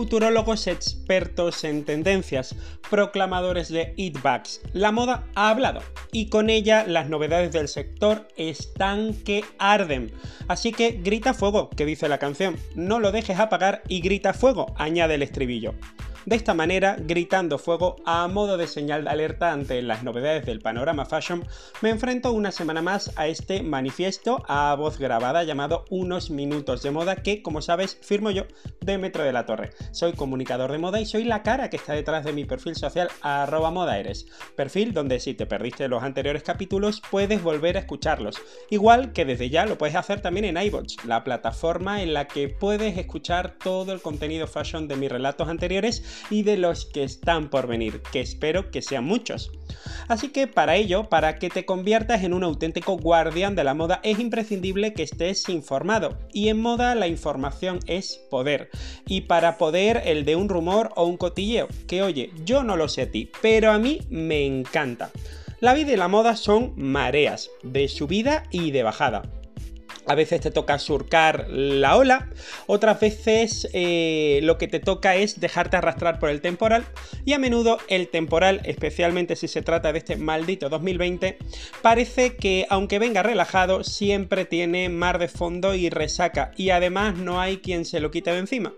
futurólogos expertos en tendencias, proclamadores de Eatbags. La moda ha hablado y con ella las novedades del sector están que arden. Así que grita fuego, que dice la canción. No lo dejes apagar y grita fuego, añade el estribillo. De esta manera, gritando fuego a modo de señal de alerta ante las novedades del panorama fashion, me enfrento una semana más a este manifiesto a voz grabada llamado Unos Minutos de Moda que, como sabes, firmo yo de Metro de la Torre. Soy comunicador de moda y soy la cara que está detrás de mi perfil social arroba modaeres, perfil donde si te perdiste los anteriores capítulos puedes volver a escucharlos, igual que desde ya lo puedes hacer también en iVoox, la plataforma en la que puedes escuchar todo el contenido fashion de mis relatos anteriores y de los que están por venir, que espero que sean muchos. Así que para ello, para que te conviertas en un auténtico guardián de la moda, es imprescindible que estés informado. Y en moda la información es poder. Y para poder el de un rumor o un cotilleo, que oye, yo no lo sé a ti, pero a mí me encanta. La vida y la moda son mareas, de subida y de bajada. A veces te toca surcar la ola, otras veces eh, lo que te toca es dejarte arrastrar por el temporal y a menudo el temporal, especialmente si se trata de este maldito 2020, parece que aunque venga relajado siempre tiene mar de fondo y resaca y además no hay quien se lo quite de encima.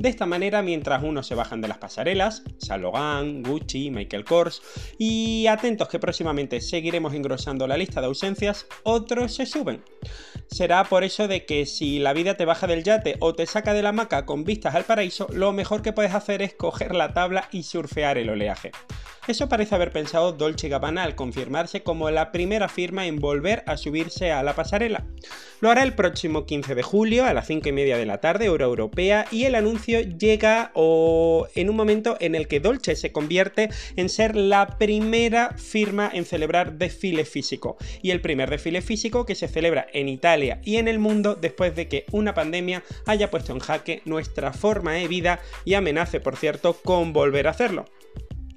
De esta manera, mientras unos se bajan de las pasarelas, Saint Gucci, Michael Kors, y atentos que próximamente seguiremos engrosando la lista de ausencias, otros se suben. Será por eso de que si la vida te baja del yate o te saca de la hamaca con vistas al paraíso, lo mejor que puedes hacer es coger la tabla y surfear el oleaje. Eso parece haber pensado Dolce Gabbana al confirmarse como la primera firma en volver a subirse a la pasarela. Lo hará el próximo 15 de julio a las 5 y media de la tarde, hora europea, y el anuncio llega en un momento en el que Dolce se convierte en ser la primera firma en celebrar desfile físico, y el primer desfile físico que se celebra en Italia y en el mundo después de que una pandemia haya puesto en jaque nuestra forma de vida y amenace, por cierto, con volver a hacerlo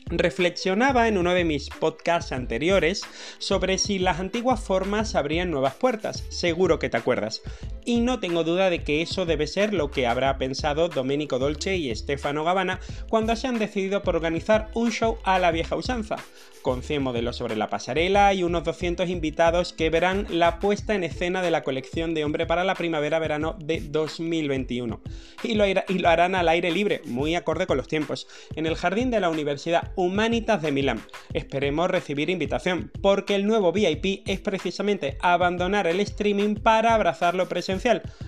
reflexionaba en uno de mis podcasts anteriores sobre si las antiguas formas abrían nuevas puertas, seguro que te acuerdas, y no tengo duda de que eso debe ser lo que habrá pensado Domenico Dolce y Stefano Gabbana cuando se han decidido por organizar un show a la vieja usanza, con 100 modelos sobre la pasarela y unos 200 invitados que verán la puesta en escena de la colección de hombre para la primavera-verano de 2021. Y lo, lo harán al aire libre, muy acorde con los tiempos, en el jardín de la Universidad Humanitas de Milán. Esperemos recibir invitación, porque el nuevo VIP es precisamente abandonar el streaming para abrazarlo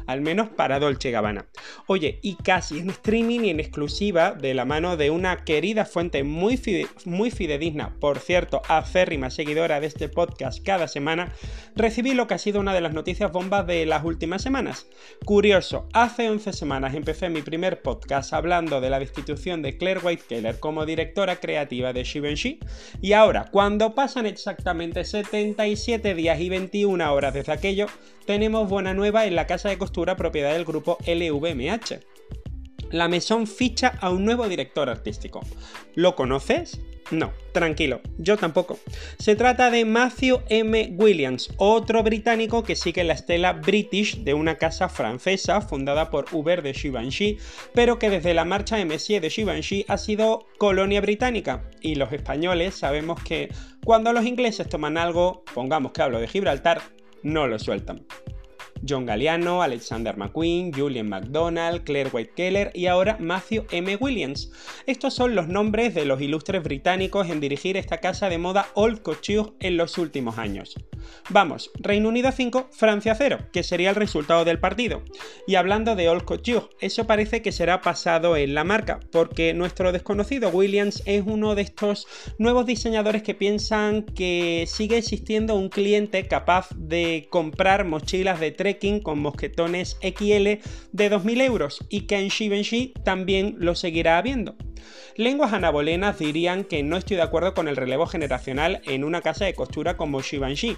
al menos para Dolce Gabbana. Oye, y casi en streaming y en exclusiva, de la mano de una querida fuente muy, muy fidedigna, por cierto, acérrima seguidora de este podcast cada semana, recibí lo que ha sido una de las noticias bombas de las últimas semanas. Curioso, hace 11 semanas empecé mi primer podcast hablando de la destitución de Claire White Keller como directora creativa de Givenchy y ahora, cuando pasan exactamente 77 días y 21 horas desde aquello, tenemos buena nueva en la casa de costura propiedad del grupo LVMH. La Maison ficha a un nuevo director artístico. ¿Lo conoces? No, tranquilo, yo tampoco. Se trata de Matthew M. Williams, otro británico que sigue la estela British de una casa francesa fundada por Uber de Givenchy, pero que desde la marcha de Messier de Givenchy ha sido colonia británica. Y los españoles sabemos que cuando los ingleses toman algo, pongamos que hablo de Gibraltar, no lo sueltan. John Galliano, Alexander McQueen, Julian McDonald, Claire White Keller y ahora Matthew M. Williams. Estos son los nombres de los ilustres británicos en dirigir esta casa de moda Old Couture en los últimos años. Vamos, Reino Unido 5, Francia 0, que sería el resultado del partido. Y hablando de Old Couture, eso parece que será pasado en la marca, porque nuestro desconocido Williams es uno de estos nuevos diseñadores que piensan que sigue existiendo un cliente capaz de comprar mochilas de con mosquetones XL de 2.000 euros y que en Givenchy también lo seguirá habiendo. Lenguas anabolenas dirían que no estoy de acuerdo con el relevo generacional en una casa de costura como Givenchy,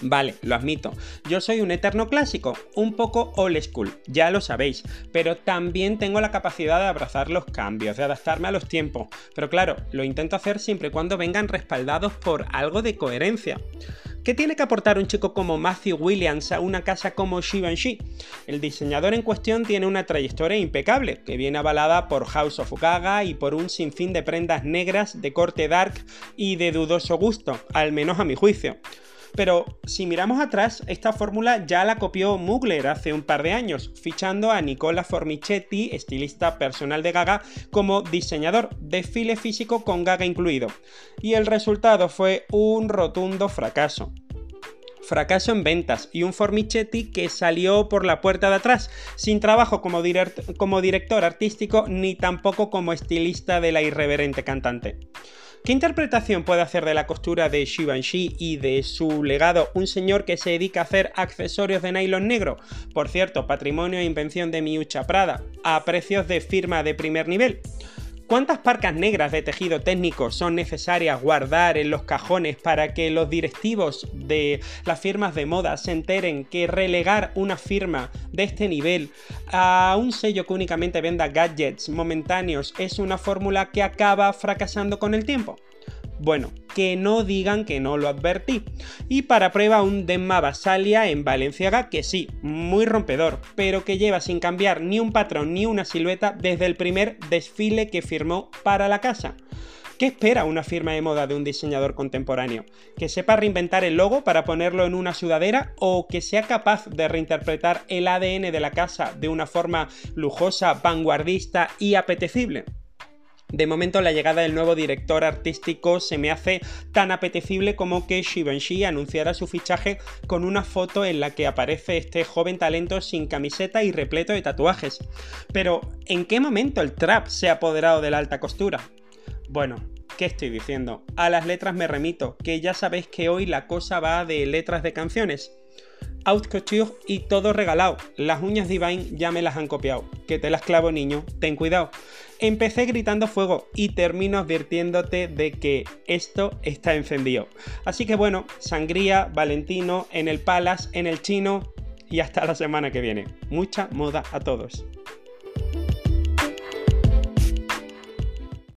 Vale, lo admito. Yo soy un eterno clásico, un poco old school, ya lo sabéis, pero también tengo la capacidad de abrazar los cambios, de adaptarme a los tiempos. Pero claro, lo intento hacer siempre y cuando vengan respaldados por algo de coherencia. ¿Qué tiene que aportar un chico como Matthew Williams a una casa como Givenchy? El diseñador en cuestión tiene una trayectoria impecable, que viene avalada por House of Gaga y por un sinfín de prendas negras de corte dark y de dudoso gusto, al menos a mi juicio. Pero si miramos atrás, esta fórmula ya la copió Mugler hace un par de años, fichando a Nicola Formichetti, estilista personal de Gaga, como diseñador, desfile físico con Gaga incluido. Y el resultado fue un rotundo fracaso fracaso en ventas y un Formichetti que salió por la puerta de atrás, sin trabajo como, como, director artístico ni tampoco como estilista de la irreverente cantante. ¿Qué interpretación puede hacer de la costura de Givenchy y de su legado un señor que se dedica a hacer accesorios de nylon negro? Por cierto, patrimonio e invención de Miucha Prada, a precios de firma de primer nivel. ¿Cuántas parcas negras de tejido técnico son necesarias guardar en los cajones para que los directivos de las firmas de moda se enteren que relegar una firma de este nivel a un sello que únicamente venda gadgets momentáneos es una fórmula que acaba fracasando con el tiempo? Bueno, que no digan que no lo advertí. Y para prueba un Demma Basalia en Valenciaga que sí, muy rompedor, pero que lleva sin cambiar ni un patrón ni una silueta desde el primer desfile que firmó para la casa. ¿Qué espera una firma de moda de un diseñador contemporáneo? ¿Que sepa reinventar el logo para ponerlo en una sudadera o que sea capaz de reinterpretar el ADN de la casa de una forma lujosa, vanguardista y apetecible? De momento la llegada del nuevo director artístico se me hace tan apetecible como que Givenchy anunciara su fichaje con una foto en la que aparece este joven talento sin camiseta y repleto de tatuajes. Pero, ¿en qué momento el trap se ha apoderado de la alta costura? Bueno, ¿qué estoy diciendo? A las letras me remito, que ya sabéis que hoy la cosa va de letras de canciones. Out couture y todo regalado. Las uñas Divine ya me las han copiado. Que te las clavo, niño. Ten cuidado. Empecé gritando fuego y termino advirtiéndote de que esto está encendido. Así que bueno, sangría, Valentino, en el Palace, en el chino y hasta la semana que viene. Mucha moda a todos.